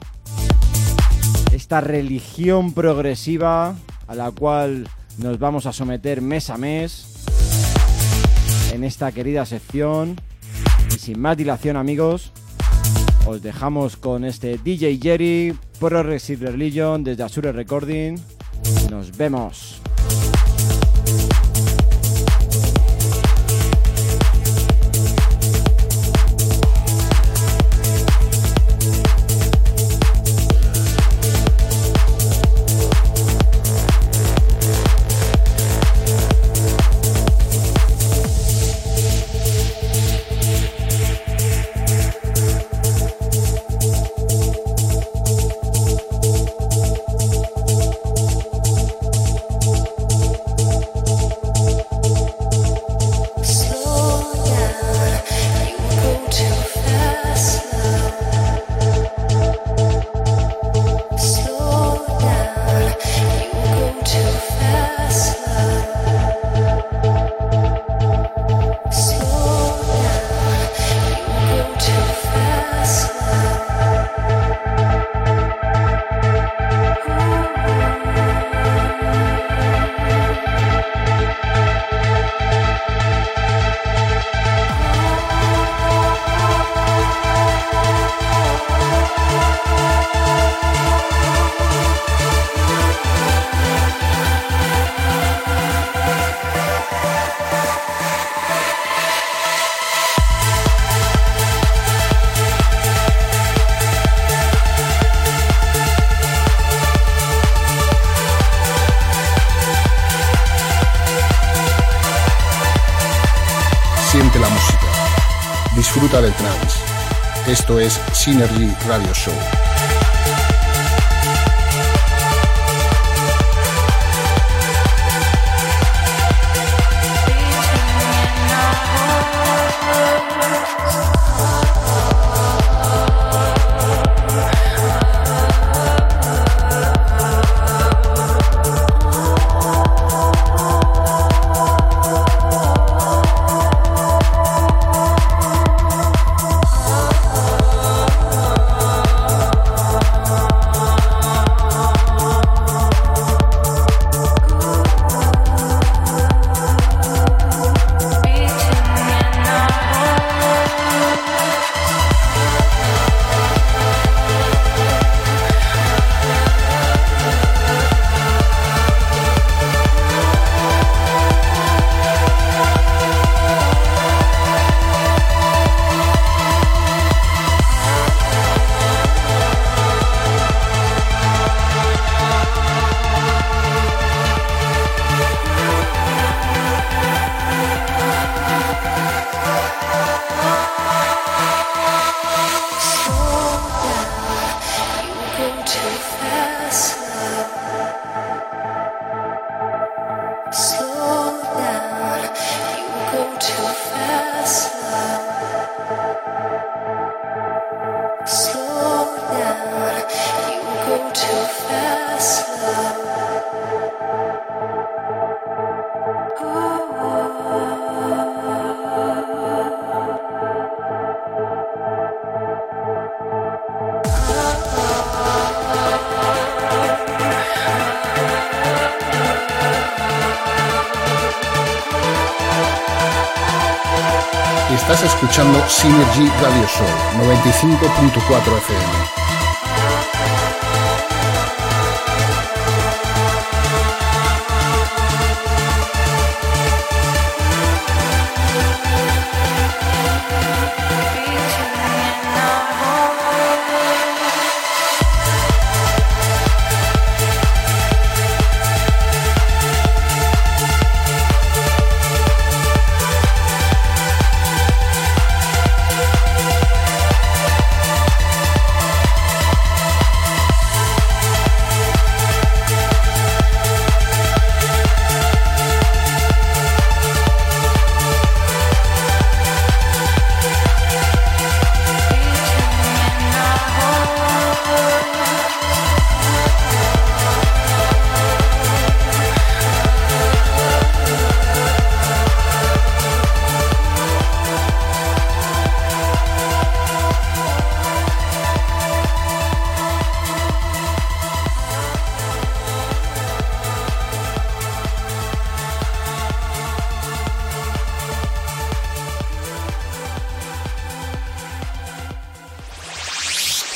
Esta religión progresiva a la cual nos vamos a someter mes a mes en esta querida sección. Y sin más dilación amigos, Os dejamos con este DJ Jerry, Progressive Religion desde Azure Recording. Nos vemos. Esto es Synergy Radio Show. Synergy Radio Show 95.4 FM.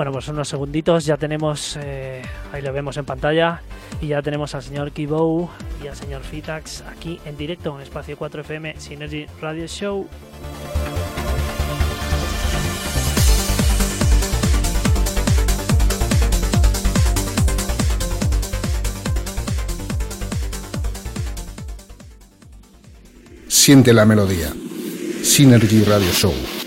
Bueno, pues unos segunditos, ya tenemos, eh, ahí lo vemos en pantalla, y ya tenemos al señor Kibou y al señor Fitax aquí en directo en Espacio 4FM Synergy Radio Show. Siente la melodía. Synergy Radio Show.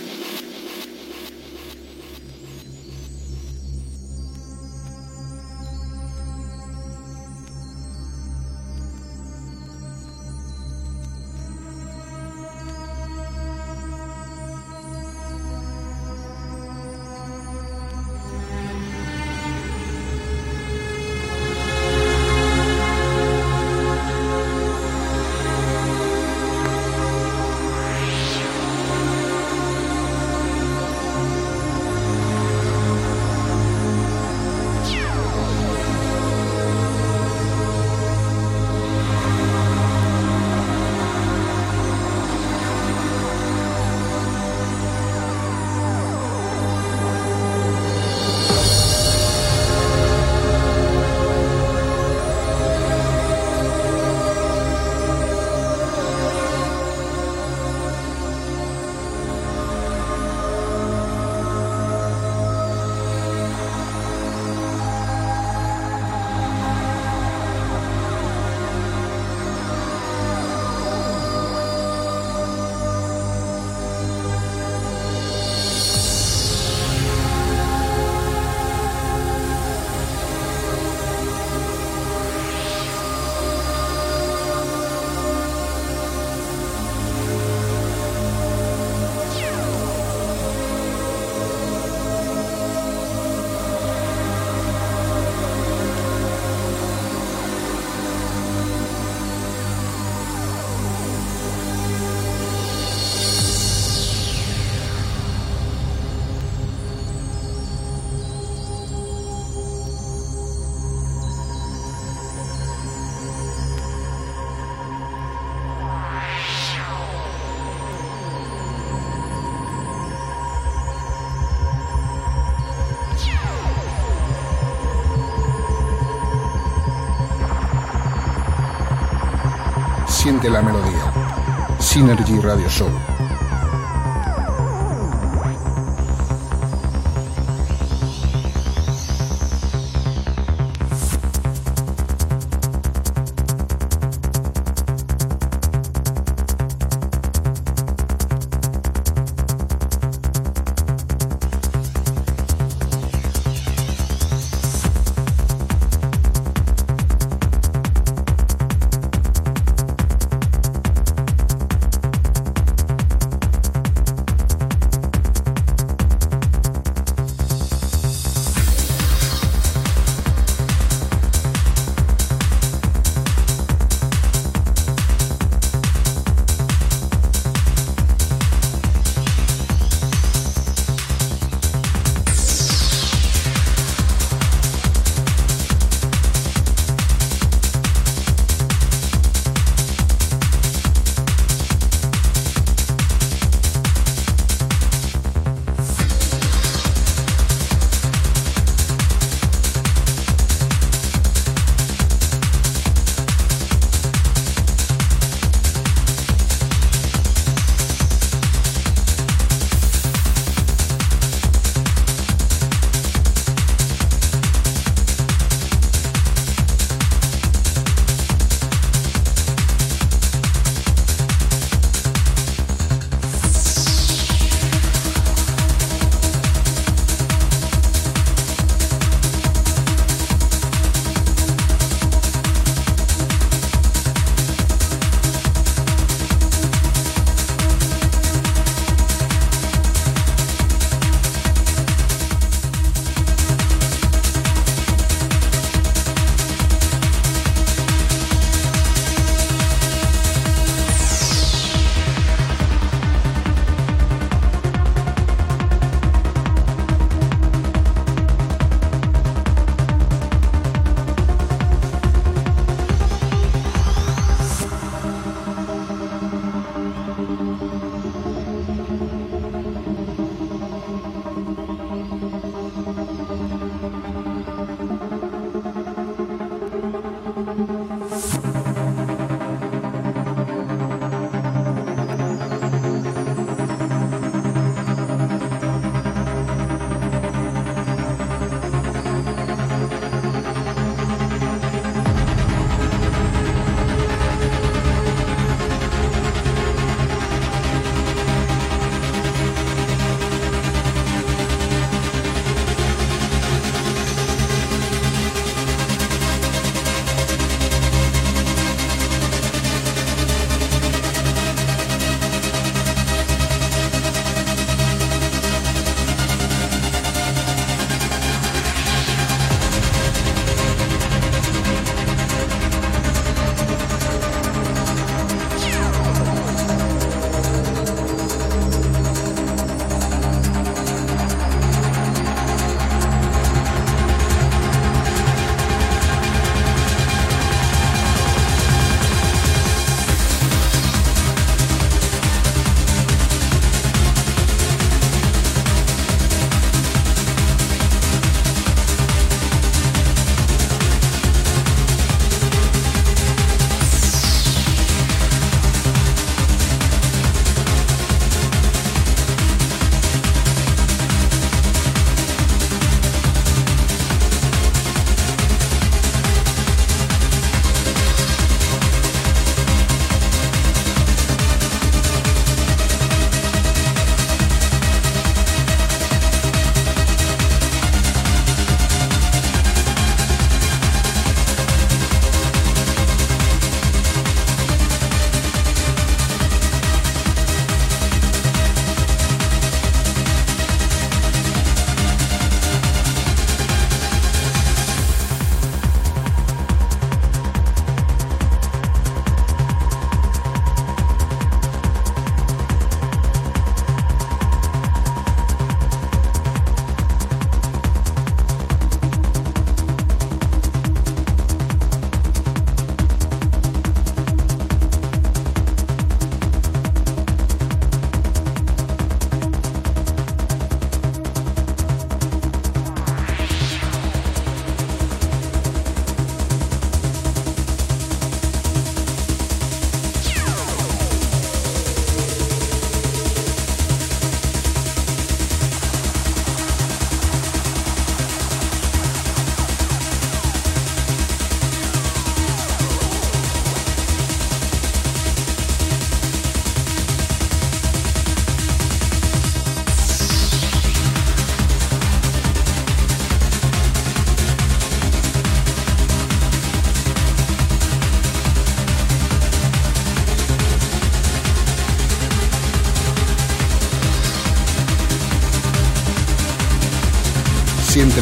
Siente la melodía. Synergy Radio Show.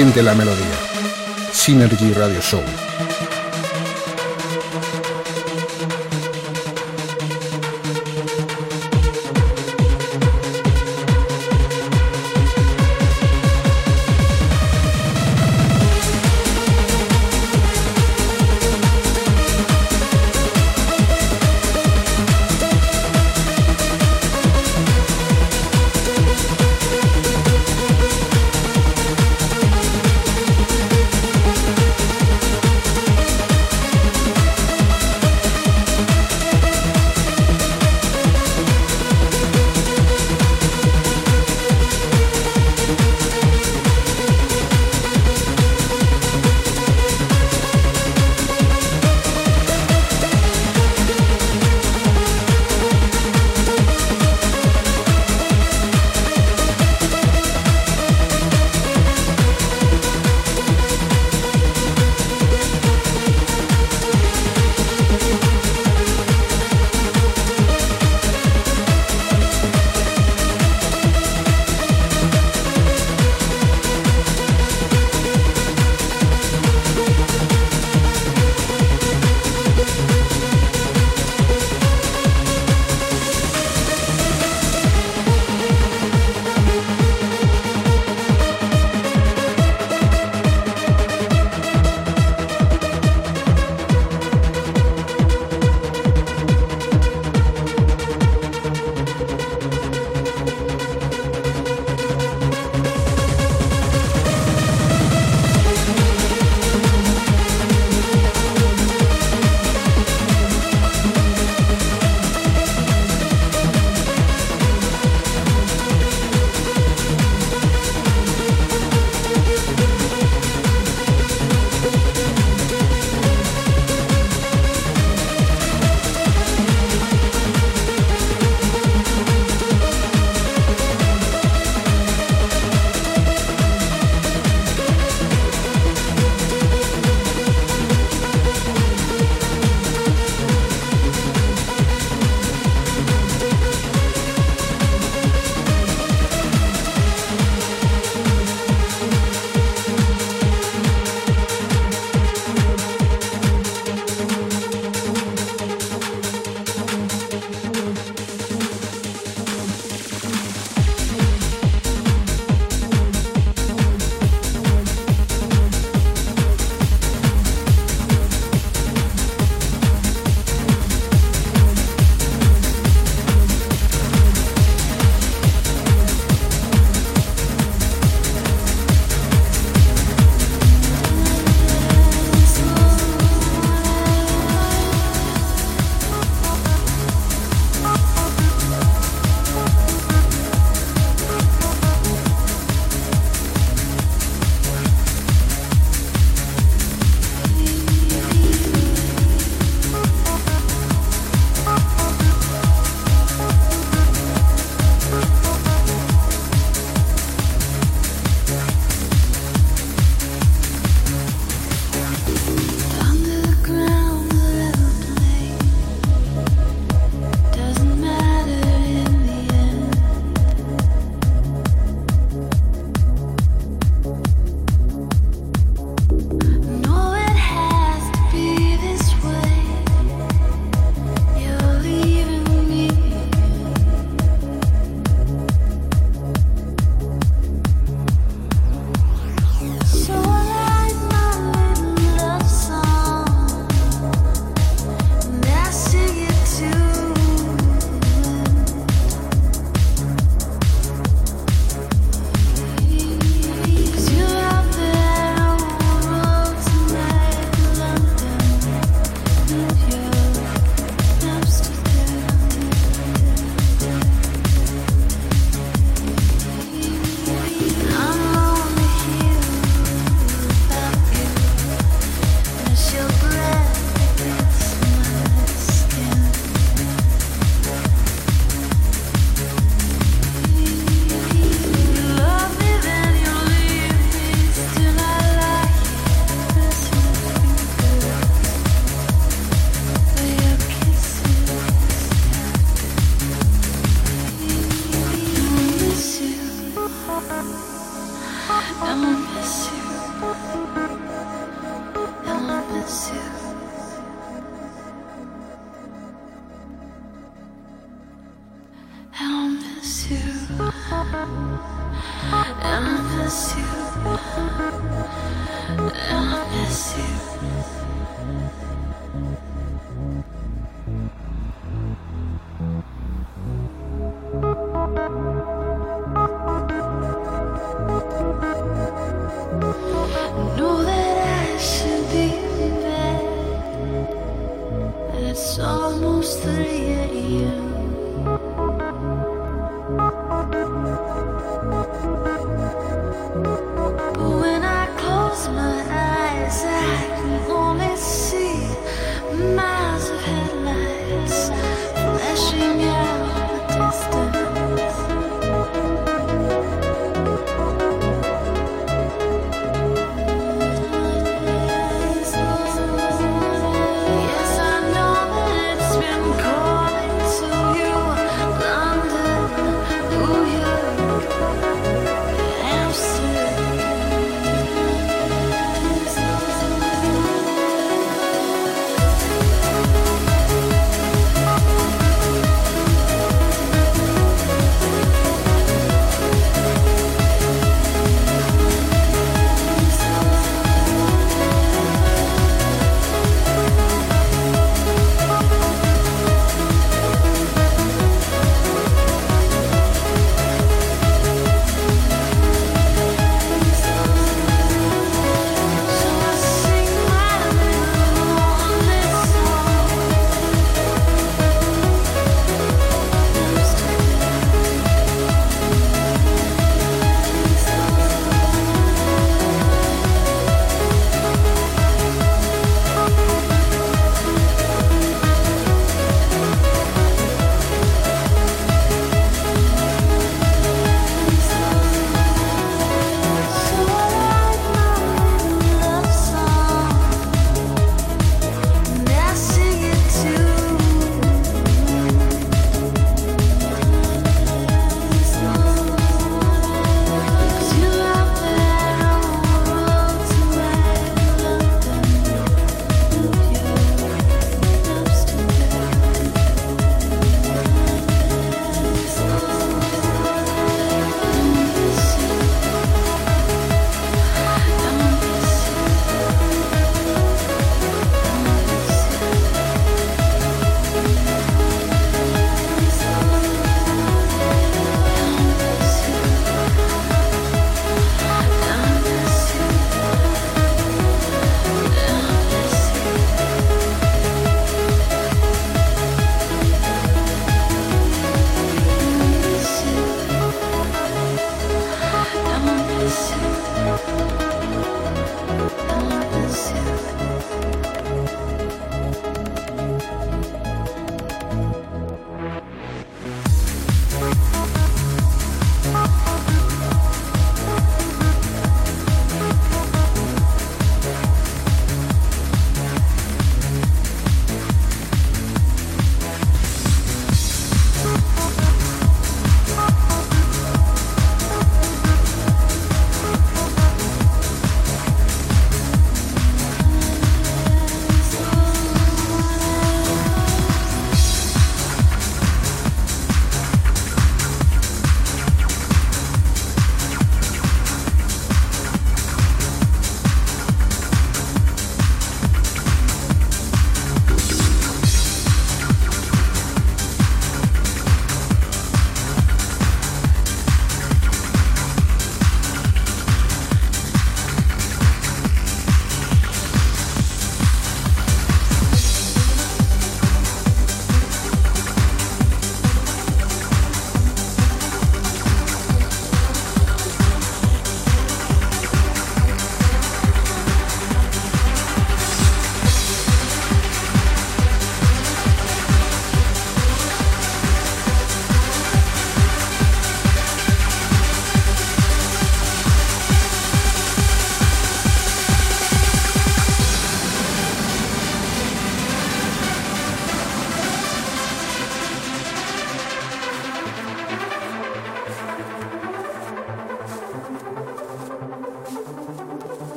Siente la melodía. Synergy Radio Show.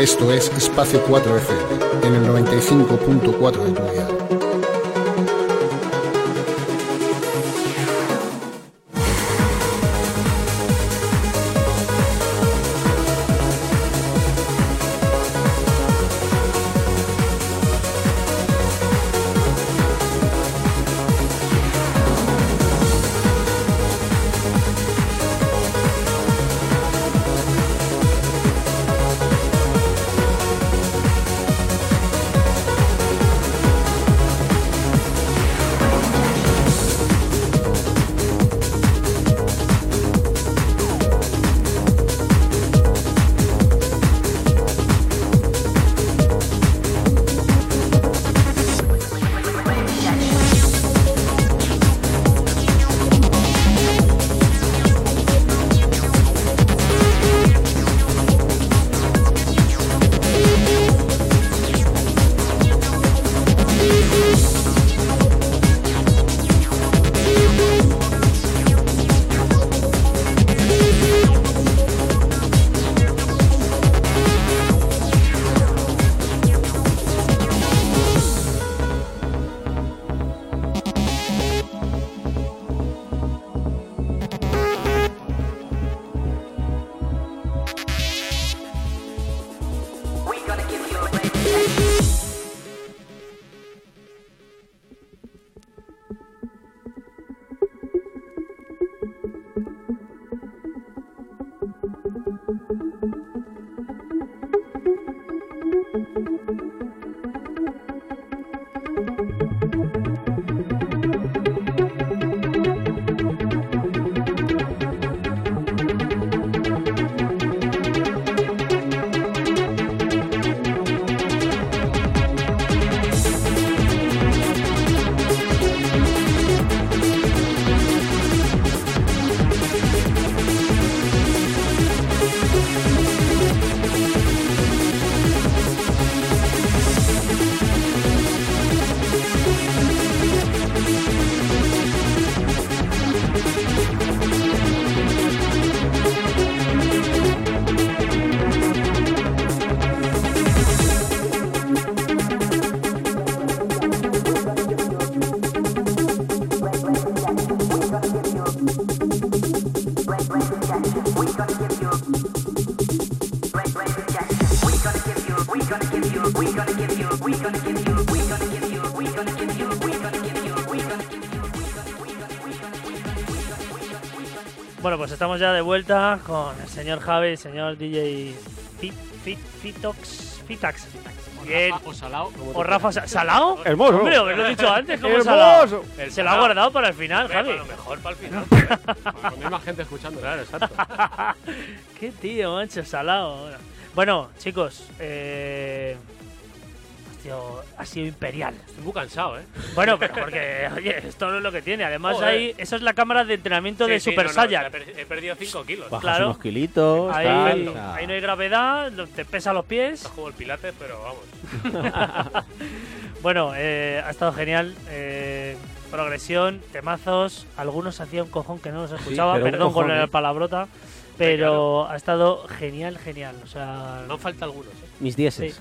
Esto es Espacio 4F, en el 95.4 de tu dial. Pues estamos ya de vuelta con el señor Javi, el señor DJ Fit, Fit, Fitox, Fitax. Bien. O salao, O Rafa Sa- ¿Salao? Hermoso. Hombre, lo he dicho antes, como Hermoso. Salao. Se lo ha guardado para el final, Hombre, Javi. pues lo mejor para el final. [LAUGHS] quieras. Cuando hay más gente escuchando. claro, exacto. [LAUGHS] Qué tío, macho, Salao. Bueno, chicos, eh... tío, ha sido imperial. Estoy muy cansado, ¿eh? Bueno, pero porque, oye, esto no es lo que tiene. Además, Joder. ahí, eso es la cámara de entrenamiento de Sí, Super no, no, Saiyan. he per- He perdido 5 kilos. Bajas Claro. unos kilitos. Ahí, tal, no hay gravedad, te pesa los pies. Juego el pilates, pero vamos. [LAUGHS] Bueno, eh, ha estado genial. eh, progresión, temazos. Algunos hacía un cojón que no los escuchaba, perdón cojón, con la ¿eh? palabrota. Pero ha estado genial, genial. O sea, No falta algunos, ¿eh? Mis dieces.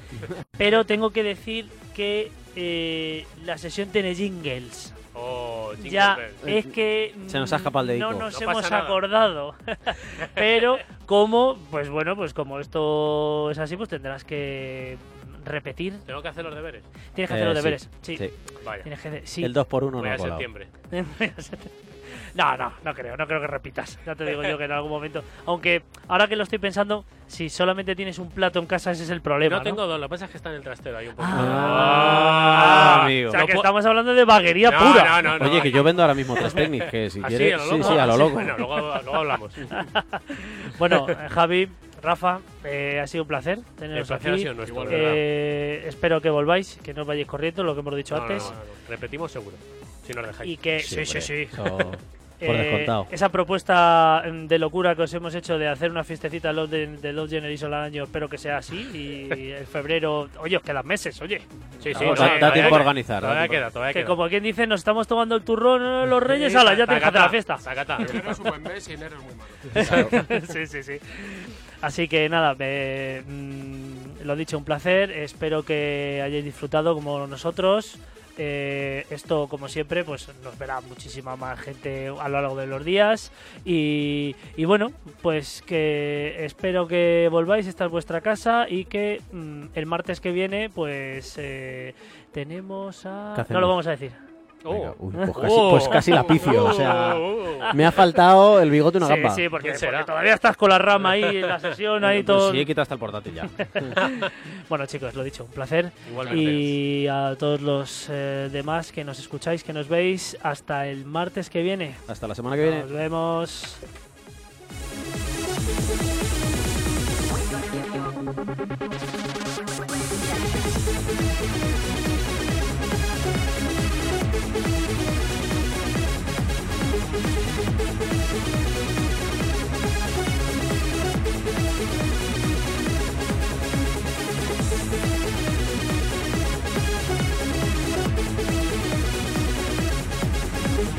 pero tengo que decir que eh, la sesión tiene jingles. Oh, Jingle Ya, Bell. es que Se nos ha escapado el dedico. no nos No hemos acordado. [LAUGHS] Pero como, pues bueno, pues como esto es así, pues tendrás que repetir. Tengo que hacer los deberes. Tienes que Eh, hacer los sí, deberes. Sí. sí. Vaya. Tienes que sí. El 2x1 no Voy ha a colado. septiembre. [LAUGHS] No, no, no creo, no creo que repitas. Ya te digo yo que en algún momento. Aunque ahora que lo estoy pensando, si solamente tienes un plato en casa, ese es el problema. No tengo dos, lo que pasa es que está en el trastero ahí un poco. Ah, amigo. O sea, que estamos hablando de vaguería No, pura. no, no, no. Oye, que yo vendo ahora mismo tres [LAUGHS] técnicas, que si ¿Ah, sí, quieres... Sí, sí, a lo loco. Bueno, luego, luego hablamos. [LAUGHS] Bueno, eh, Javi, Rafa, eh, ha sido un placer El teneros placer ha sido nuestro. Eh, espero que volváis, que no os vayáis corriendo, lo que hemos dicho No, antes. no, no, no. Repetimos seguro. Si nos dejáis. Y que, sí, sí, hombre, sí. eso por Eh, descontado. esa propuesta mm, de locura que os hemos hecho de hacer una fiestecita Love de, de Love Generation al año, espero que sea así. Y en febrero, oye, os quedan meses, oye. Sí, sí, Da- no, da todavía tiempo a organizar, da Todavía tiempo. queda, todavía Que queda. como quien dice, nos estamos tomando el turrón los reyes, ala, ya tienes que hacer tacata, la fiesta. Enero es un buen mes y enero es muy malo. [LAUGHS] sí, sí, sí. Así que nada, me- mm, lo dicho, un placer. Espero que hayáis disfrutado como nosotros. Eh, esto, como siempre, pues nos verá muchísima más gente a lo largo de los días. Y, y bueno, pues que espero que volváis, esta es vuestra casa y que mm, el martes que viene, pues eh, tenemos a... ¿Qué No lo vamos a decir. Venga, Oh. uy, pues, casi, pues casi la picio, o sea, me ha faltado el bigote y una Sí, gamba. sí, porque, porque todavía estás con la rama ahí en la sesión, ahí Pues todo. sí, he quitado hasta el portátil ya. [LAUGHS] Bueno, chicos, lo dicho, un placer. Igualmente. Y a todos los eh, demás que nos escucháis, que nos veis, hasta el martes que viene. Hasta la semana que viene. Nos vemos.